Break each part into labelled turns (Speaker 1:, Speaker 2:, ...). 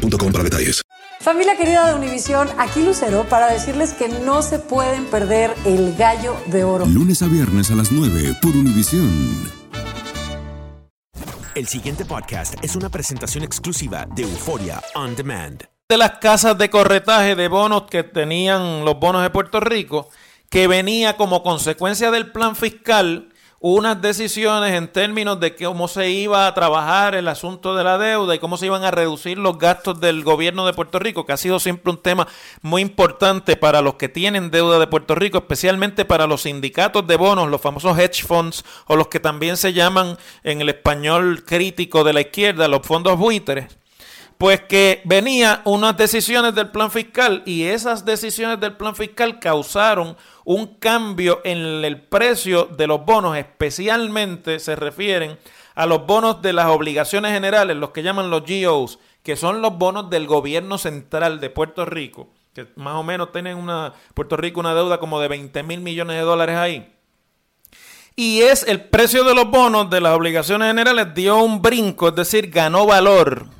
Speaker 1: boostmobile.com para detalles.
Speaker 2: Familia querida de Univisión, aquí Lucero para decirles que no se pueden perder el gallo de oro.
Speaker 3: Lunes a viernes a las 9 por Univisión.
Speaker 4: El siguiente podcast es una presentación exclusiva de Euforia On Demand.
Speaker 5: De las casas de corretaje de bonos que tenían los bonos de Puerto Rico, que venía como consecuencia del plan fiscal unas decisiones en términos de cómo se iba a trabajar el asunto de la deuda y cómo se iban a reducir los gastos del gobierno de Puerto Rico, que ha sido siempre un tema muy importante para los que tienen deuda de Puerto Rico, especialmente para los sindicatos de bonos, los famosos hedge funds o los que también se llaman en el español crítico de la izquierda, los fondos buitres pues que venía unas decisiones del plan fiscal y esas decisiones del plan fiscal causaron un cambio en el precio de los bonos, especialmente se refieren a los bonos de las obligaciones generales, los que llaman los GOs, que son los bonos del gobierno central de Puerto Rico, que más o menos tienen una Puerto Rico una deuda como de 20 mil millones de dólares ahí. Y es el precio de los bonos de las obligaciones generales dio un brinco, es decir, ganó valor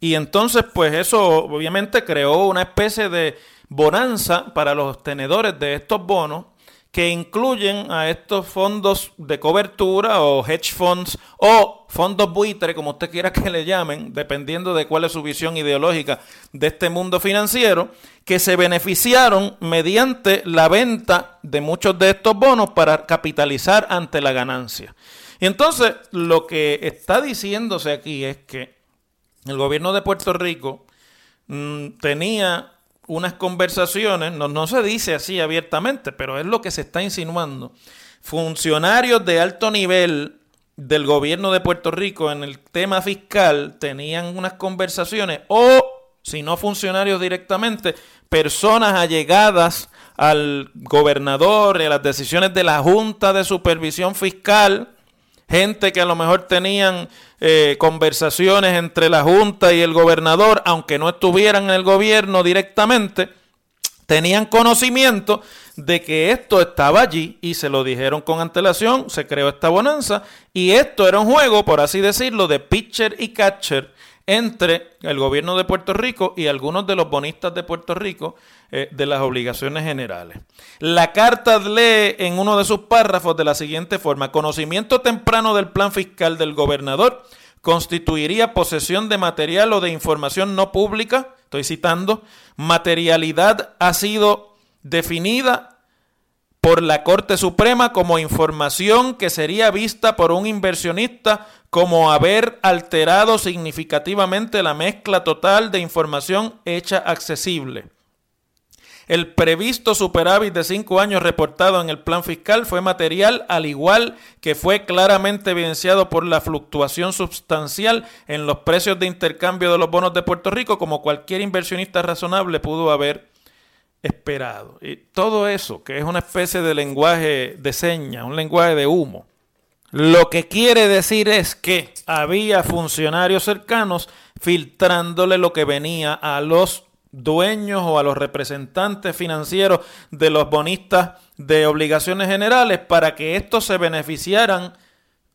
Speaker 5: y entonces, pues eso obviamente creó una especie de bonanza para los tenedores de estos bonos que incluyen a estos fondos de cobertura o hedge funds o fondos buitre, como usted quiera que le llamen, dependiendo de cuál es su visión ideológica de este mundo financiero, que se beneficiaron mediante la venta de muchos de estos bonos para capitalizar ante la ganancia. Y entonces lo que está diciéndose aquí es que el gobierno de Puerto Rico mm, tenía unas conversaciones, no, no se dice así abiertamente, pero es lo que se está insinuando. Funcionarios de alto nivel del gobierno de Puerto Rico en el tema fiscal tenían unas conversaciones o, si no funcionarios directamente, personas allegadas al gobernador y a las decisiones de la Junta de Supervisión Fiscal, gente que a lo mejor tenían eh, conversaciones entre la Junta y el gobernador, aunque no estuvieran en el gobierno directamente, tenían conocimiento de que esto estaba allí y se lo dijeron con antelación, se creó esta bonanza y esto era un juego, por así decirlo, de pitcher y catcher entre el gobierno de Puerto Rico y algunos de los bonistas de Puerto Rico eh, de las obligaciones generales. La carta lee en uno de sus párrafos de la siguiente forma, conocimiento temprano del plan fiscal del gobernador constituiría posesión de material o de información no pública, estoy citando, materialidad ha sido definida por la Corte Suprema como información que sería vista por un inversionista como haber alterado significativamente la mezcla total de información hecha accesible. El previsto superávit de cinco años reportado en el plan fiscal fue material al igual que fue claramente evidenciado por la fluctuación sustancial en los precios de intercambio de los bonos de Puerto Rico como cualquier inversionista razonable pudo haber esperado. Y todo eso, que es una especie de lenguaje de señas, un lenguaje de humo, lo que quiere decir es que había funcionarios cercanos filtrándole lo que venía a los dueños o a los representantes financieros de los bonistas de obligaciones generales para que estos se beneficiaran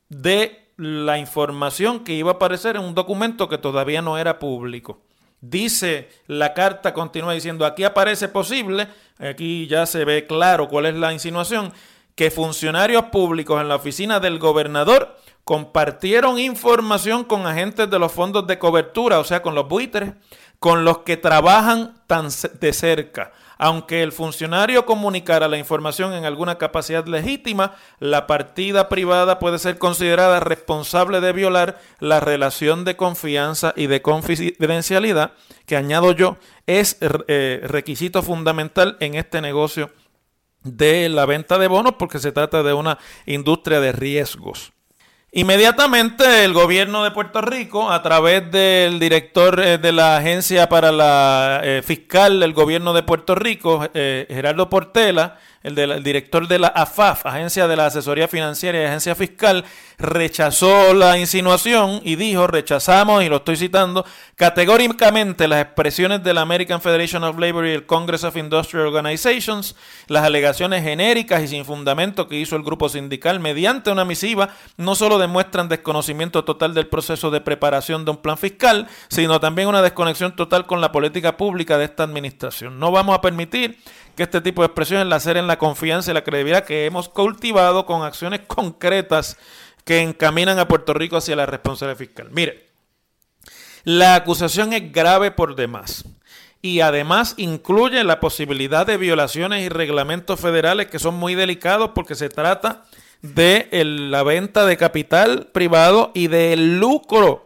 Speaker 5: de la información que iba a aparecer en un documento que todavía no era público. Dice la carta, continúa diciendo, aquí aparece posible, aquí ya se ve claro cuál es la insinuación, que funcionarios públicos en la oficina del gobernador compartieron información con agentes de los fondos de cobertura, o sea, con los buitres, con los que trabajan tan de cerca. Aunque el funcionario comunicara la información en alguna capacidad legítima, la partida privada puede ser considerada responsable de violar la relación de confianza y de confidencialidad, que añado yo, es eh, requisito fundamental en este negocio de la venta de bonos porque se trata de una industria de riesgos. Inmediatamente el gobierno de Puerto Rico, a través del director eh, de la agencia para la eh, fiscal del gobierno de Puerto Rico, eh, Gerardo Portela, el, del director de la AFAF, Agencia de la Asesoría Financiera y Agencia Fiscal, rechazó la insinuación y dijo, rechazamos, y lo estoy citando, categóricamente las expresiones de la American Federation of Labor y el Congress of Industrial Organizations, las alegaciones genéricas y sin fundamento que hizo el grupo sindical mediante una misiva, no solo demuestran desconocimiento total del proceso de preparación de un plan fiscal, sino también una desconexión total con la política pública de esta administración. No vamos a permitir que este tipo de expresiones la en la confianza y la credibilidad que hemos cultivado con acciones concretas que encaminan a Puerto Rico hacia la responsabilidad fiscal. Mire, la acusación es grave por demás y además incluye la posibilidad de violaciones y reglamentos federales que son muy delicados porque se trata de la venta de capital privado y del lucro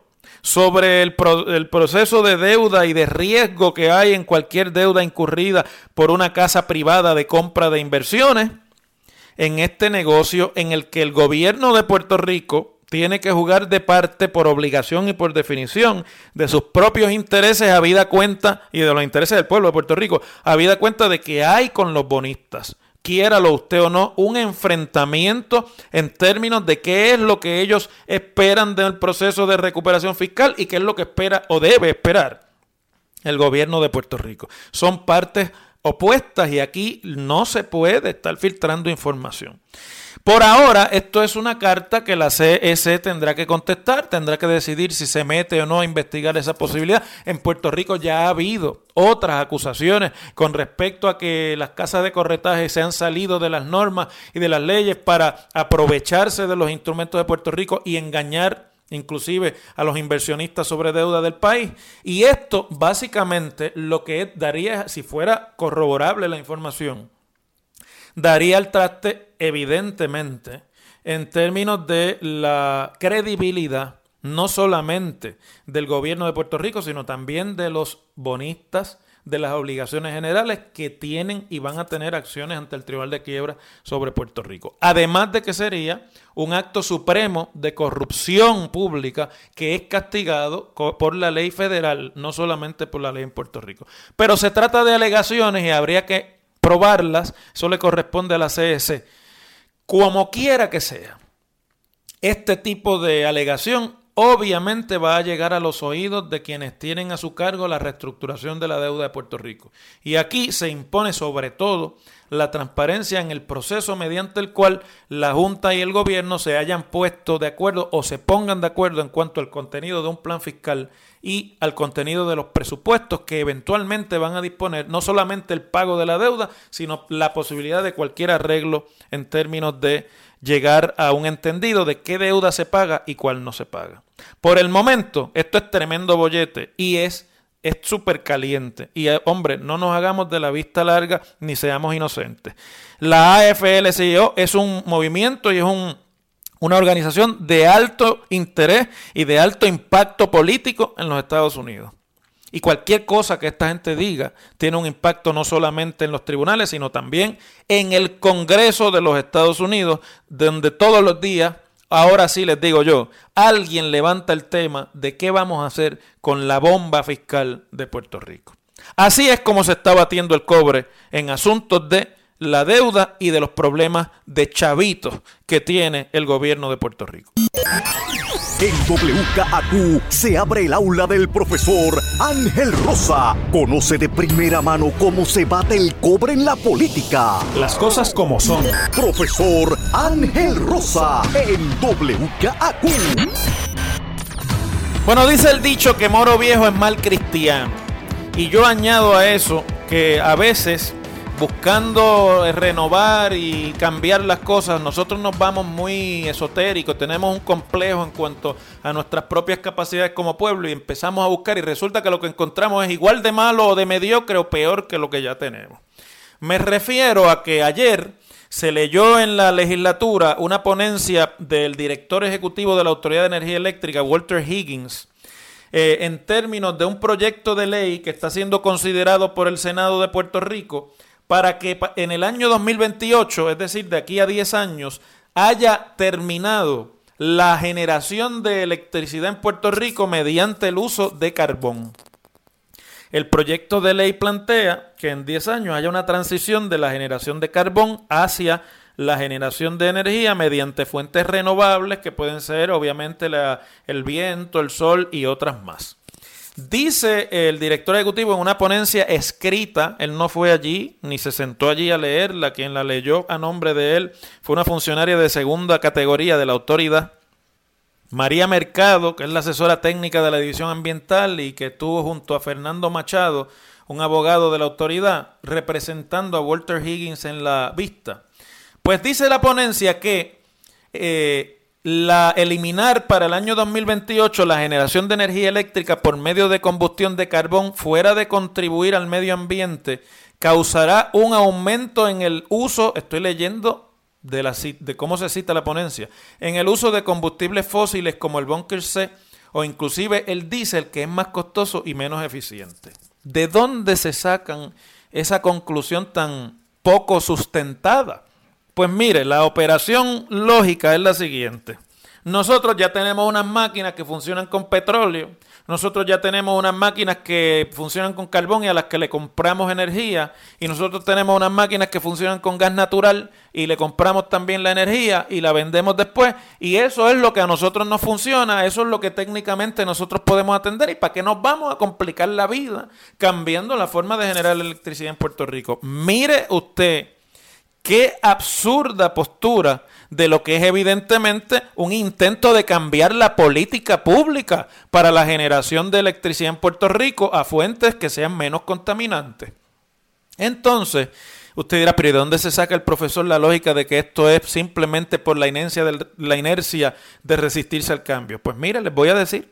Speaker 5: sobre el, el, proceso de deuda y de riesgo que hay en cualquier deuda incurrida por una casa privada de compra de inversiones en este negocio en el que el gobierno de Puerto Rico tiene que jugar de parte por obligación y por definición de sus propios intereses a vida cuenta y de los intereses del pueblo de Puerto Rico, a vida cuenta de que hay con los bonistas quiéralo usted o no, un enfrentamiento en términos de qué es lo que ellos esperan del proceso de recuperación fiscal y qué es lo que espera o debe esperar el gobierno de Puerto Rico. Son partes opuestas y aquí no se puede estar filtrando información. Por ahora, esto es una carta que la CEC tendrá que contestar, tendrá que decidir si se mete o no a investigar esa posibilidad. En Puerto Rico ya ha habido otras acusaciones con respecto a que las casas de corretaje se han salido de las normas y de las leyes para aprovecharse de los instrumentos de Puerto Rico y engañar inclusive a los inversionistas sobre deuda del país. Y esto básicamente lo que daría, si fuera corroborable la información, daría el traste evidentemente en términos de la credibilidad no solamente del gobierno de Puerto Rico, sino también de los bonistas de las obligaciones generales que tienen y van a tener acciones ante el Tribunal de Quiebra sobre Puerto Rico. Además de que sería un acto supremo de corrupción pública que es castigado por la ley federal, no solamente por la ley en Puerto Rico. Pero se trata de alegaciones y habría que probarlas, eso le corresponde a la CS. Como quiera que sea, este tipo de alegación obviamente va a llegar a los oídos de quienes tienen a su cargo la reestructuración de la deuda de Puerto Rico. Y aquí se impone sobre todo la transparencia en el proceso mediante el cual la Junta y el gobierno se hayan puesto de acuerdo o se pongan de acuerdo en cuanto al contenido de un plan fiscal y al contenido de los presupuestos que eventualmente van a disponer no solamente el pago de la deuda, sino la posibilidad de cualquier arreglo en términos de llegar a un entendido de qué deuda se paga y cuál no se paga. Por el momento, esto es tremendo bollete y es es súper caliente. Y eh, hombre, no nos hagamos de la vista larga ni seamos inocentes. La AFL-CIO es un movimiento y es un, una organización de alto interés y de alto impacto político en los Estados Unidos. Y cualquier cosa que esta gente diga tiene un impacto no solamente en los tribunales, sino también en el Congreso de los Estados Unidos, donde todos los días Ahora sí les digo yo, alguien levanta el tema de qué vamos a hacer con la bomba fiscal de Puerto Rico. Así es como se está batiendo el cobre en asuntos de la deuda y de los problemas de chavitos que tiene el gobierno de Puerto Rico.
Speaker 6: En WKAQ se abre el aula del profesor Ángel Rosa. Conoce de primera mano cómo se bate el cobre en la política.
Speaker 4: Las cosas como son.
Speaker 6: Profesor Ángel Rosa en WKAQ.
Speaker 5: Bueno, dice el dicho que moro viejo es mal cristiano. Y yo añado a eso que a veces buscando renovar y cambiar las cosas, nosotros nos vamos muy esotéricos, tenemos un complejo en cuanto a nuestras propias capacidades como pueblo y empezamos a buscar y resulta que lo que encontramos es igual de malo o de mediocre o peor que lo que ya tenemos. Me refiero a que ayer se leyó en la legislatura una ponencia del director ejecutivo de la Autoridad de Energía Eléctrica, Walter Higgins, eh, en términos de un proyecto de ley que está siendo considerado por el Senado de Puerto Rico para que en el año 2028, es decir, de aquí a 10 años, haya terminado la generación de electricidad en Puerto Rico mediante el uso de carbón. El proyecto de ley plantea que en 10 años haya una transición de la generación de carbón hacia la generación de energía mediante fuentes renovables que pueden ser obviamente el viento, el sol y otras más. Dice el director ejecutivo en una ponencia escrita, él no fue allí ni se sentó allí a leerla, quien la leyó a nombre de él fue una funcionaria de segunda categoría de la autoridad, María Mercado, que es la asesora técnica de la División Ambiental y que estuvo junto a Fernando Machado, un abogado de la autoridad, representando a Walter Higgins en la vista. Pues dice la ponencia que eh, la, eliminar para el año 2028 la generación de energía eléctrica por medio de combustión de carbón fuera de contribuir al medio ambiente causará un aumento en el uso, estoy leyendo de, cómo se cita la ponencia, en el uso de combustibles fósiles como el bunker C o inclusive el diésel que es más costoso y menos eficiente. ¿De dónde se sacan esa conclusión tan poco sustentada? Pues mire, la operación lógica es la siguiente. Nosotros ya tenemos unas máquinas que funcionan con petróleo, nosotros ya tenemos unas máquinas que funcionan con carbón y a las que le compramos energía, y nosotros tenemos unas máquinas que funcionan con gas natural y le compramos también la energía y la vendemos después, y eso es lo que a nosotros nos funciona, eso es lo que técnicamente nosotros podemos atender, y para qué nos vamos a complicar la vida cambiando la forma de generar electricidad en Puerto Rico. Mire usted Qué absurda postura de lo que es evidentemente un intento de cambiar la política pública para la generación de electricidad en Puerto Rico a fuentes que sean menos contaminantes. Entonces, usted dirá, pero ¿de dónde se saca el profesor la lógica de que esto es simplemente por la inercia de, resistirse al cambio? Pues mire, les voy a decir.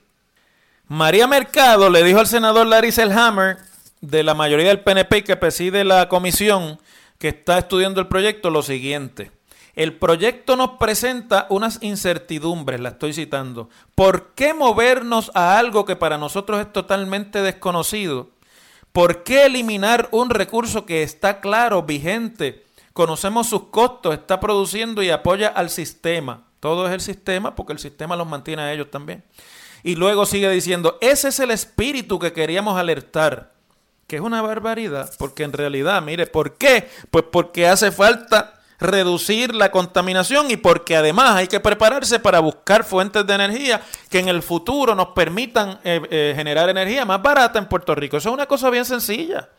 Speaker 5: María Mercado le dijo al senador Larry Selhammer de la mayoría del PNP que preside la comisión que está estudiando el proyecto lo siguiente. El proyecto nos presenta unas incertidumbres, la estoy citando. ¿Por qué movernos a algo que para nosotros es totalmente desconocido? ¿Por qué eliminar un recurso que está claro, vigente? Conocemos sus costos, está produciendo y apoya al sistema. Todo es el sistema porque el sistema los mantiene a ellos también. Y luego sigue diciendo, ese es el espíritu que queríamos alertar que es una barbaridad, porque en realidad, mire, ¿por qué? Pues porque hace falta reducir la contaminación y porque además hay que prepararse para buscar fuentes de energía que en el futuro nos permitan eh, eh, generar energía más barata en Puerto Rico. Eso es una cosa bien sencilla.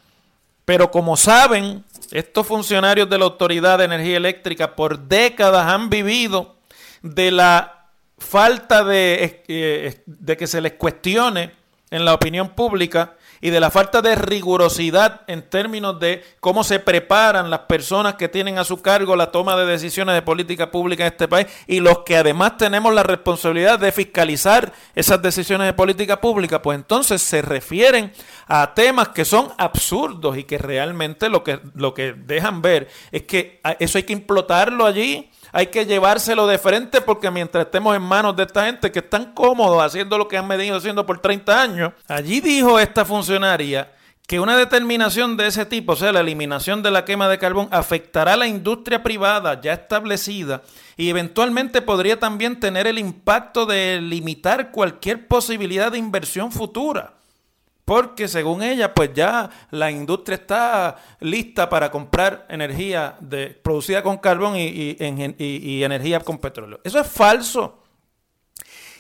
Speaker 5: Pero como saben, estos funcionarios de la Autoridad de Energía Eléctrica por décadas han vivido de la falta de, eh, de que se les cuestione en la opinión pública y de la falta de rigurosidad en términos de cómo se preparan las personas que tienen a su cargo la toma de decisiones de política pública en este país y los que además tenemos la responsabilidad de fiscalizar esas decisiones de política pública, pues entonces se refieren a temas que son absurdos y que realmente lo que, lo que dejan ver es que eso hay que implotarlo allí hay que llevárselo de frente porque mientras estemos en manos de esta gente que están cómodos haciendo lo que han venido haciendo por 30 años, allí dijo esta funcionaria que una determinación de ese tipo, o sea, la eliminación de la quema de carbón, afectará a la industria privada ya establecida y eventualmente podría también tener el impacto de limitar cualquier posibilidad de inversión futura. Porque según ella, pues ya la industria está lista para comprar energía producida con carbón y, energía con petróleo. Eso es falso.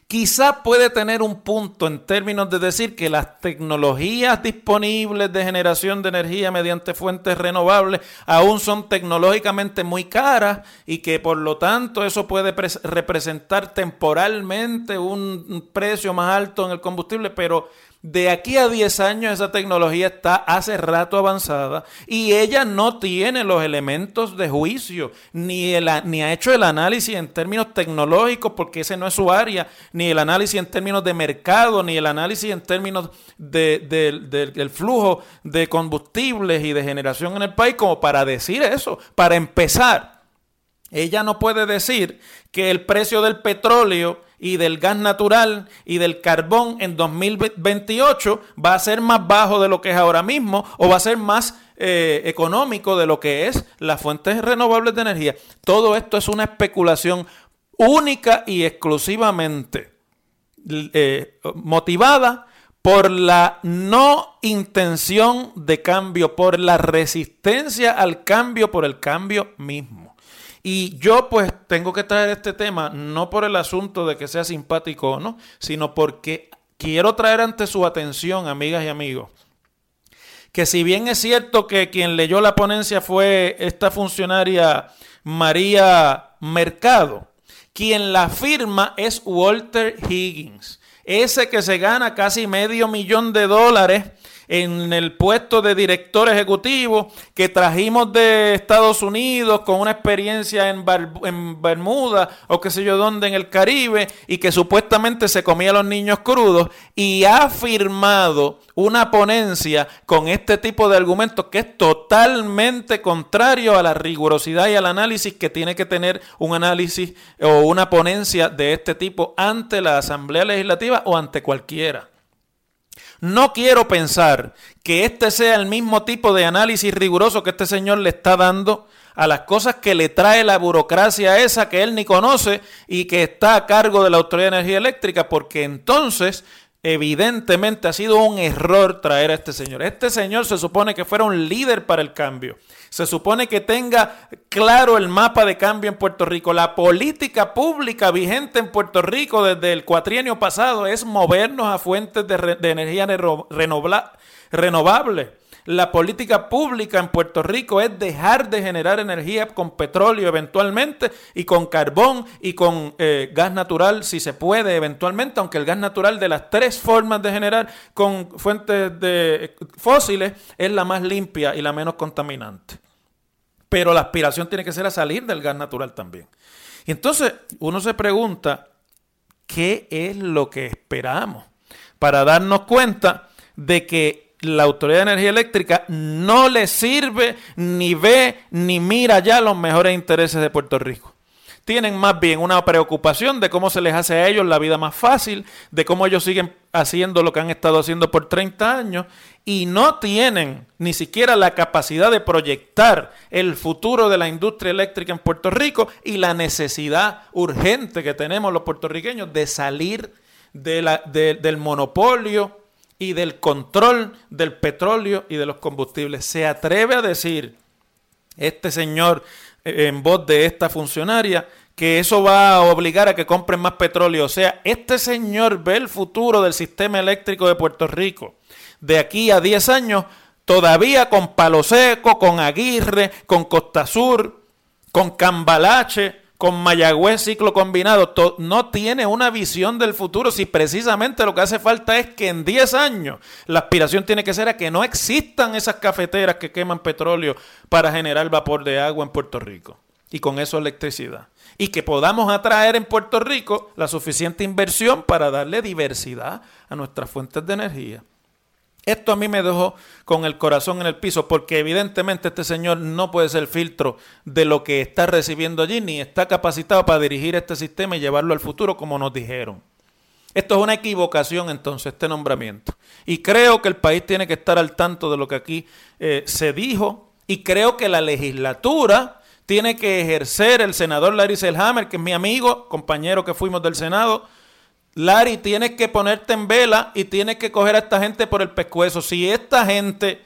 Speaker 5: Quizá puede tener un punto en términos de decir que las tecnologías disponibles de generación de energía mediante fuentes renovables aún son tecnológicamente muy caras y que por lo tanto eso puede representar temporalmente un precio más alto en el combustible, pero de aquí a 10 años esa tecnología está hace rato avanzada y ella no tiene los elementos de juicio, ni, ni ha hecho el análisis en términos tecnológicos, porque ese no es su área, ni el análisis en términos de mercado, ni el análisis en términos del flujo de combustibles y de generación en el país, como para decir eso. Para empezar, ella no puede decir que el precio del petróleo y del gas natural y del carbón en 2028 va a ser más bajo de lo que es ahora mismo o va a ser más eh, económico de lo que es las fuentes renovables de energía. Todo esto es una especulación única y exclusivamente eh, motivada por la no intención de cambio, por la resistencia al cambio, por el cambio mismo. Y yo pues tengo que traer este tema no por el asunto de que sea simpático o no, sino porque quiero traer ante su atención, amigas y amigos, que si bien es cierto que quien leyó la ponencia fue esta funcionaria María Mercado, quien la firma es Walter Higgins ese que se gana casi medio millón de dólares en el puesto de director ejecutivo que trajimos de Estados Unidos con una experiencia en, en, Bermuda o qué sé yo dónde en el Caribe y que supuestamente se comía a los niños crudos y ha firmado una ponencia con este tipo de argumentos que es totalmente contrario a la rigurosidad y al análisis que tiene que tener un análisis o una ponencia de este tipo ante la Asamblea Legislativa o ante cualquiera. No quiero pensar que este sea el mismo tipo de análisis riguroso que este señor le está dando a las cosas que le trae la burocracia esa que él ni conoce y que está a cargo de la Autoridad de Energía Eléctrica, porque entonces evidentemente ha sido un error traer a este señor. Este señor se supone que fuera un líder para el cambio. Se supone que tenga claro el mapa de cambio en Puerto Rico. La política pública vigente en Puerto Rico desde el cuatrienio pasado es movernos a fuentes de, energía renovable. La política pública en Puerto Rico es dejar de generar energía con petróleo eventualmente y con carbón y con eh, gas natural si se puede eventualmente, aunque el gas natural de las tres formas de generar con fuentes de fósiles es la más limpia y la menos contaminante. Pero la aspiración tiene que ser a salir del gas natural también. Y entonces uno se pregunta, ¿qué es lo que esperamos? Para darnos cuenta de que la Autoridad de Energía Eléctrica no le sirve, ni ve, ni mira ya los mejores intereses de Puerto Rico. Tienen más bien una preocupación de cómo se les hace a ellos la vida más fácil, de cómo ellos siguen haciendo lo que han estado haciendo por 30 años y no tienen ni siquiera la capacidad de proyectar el futuro de la industria eléctrica en Puerto Rico y la necesidad urgente que tenemos los puertorriqueños de salir del monopolio y del control del petróleo y de los combustibles. Se atreve a decir este señor eh, en voz de esta funcionaria que eso va a obligar a que compren más petróleo. O sea, este señor ve el futuro del sistema eléctrico de Puerto Rico de aquí a 10 años todavía con Palo Seco, con Aguirre, con Costa Sur, con Cambalache, con Mayagüez ciclo combinado, no tiene una visión del futuro si precisamente lo que hace falta es que en 10 años la aspiración tiene que ser a que no existan esas cafeteras que queman petróleo para generar vapor de agua en Puerto Rico y con eso electricidad. Y que podamos atraer en Puerto Rico la suficiente inversión para darle diversidad a nuestras fuentes de energía. Esto a mí me dejó con el corazón en el piso porque evidentemente este señor no puede ser filtro de lo que está recibiendo allí ni está capacitado para dirigir este sistema y llevarlo al futuro como nos dijeron. Esto es una equivocación entonces, este nombramiento. Y creo que el país tiene que estar al tanto de lo que aquí eh, se dijo y creo que la legislatura tiene que ejercer el senador Larry Selhammer, que es mi amigo, compañero que fuimos del Senado, Larry, tienes que ponerte en vela y tienes que coger a esta gente por el pescuezo. Si esta gente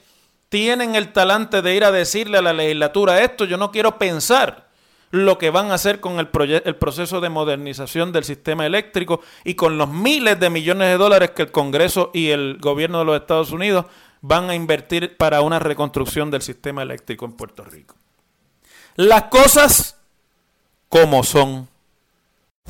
Speaker 5: tienen el talante de ir a decirle a la legislatura esto, yo no quiero pensar lo que van a hacer con el, el proceso de modernización del sistema eléctrico y con los miles de millones de dólares que el Congreso y el gobierno de los Estados Unidos van a invertir para una reconstrucción del sistema eléctrico en Puerto Rico. Las cosas como son.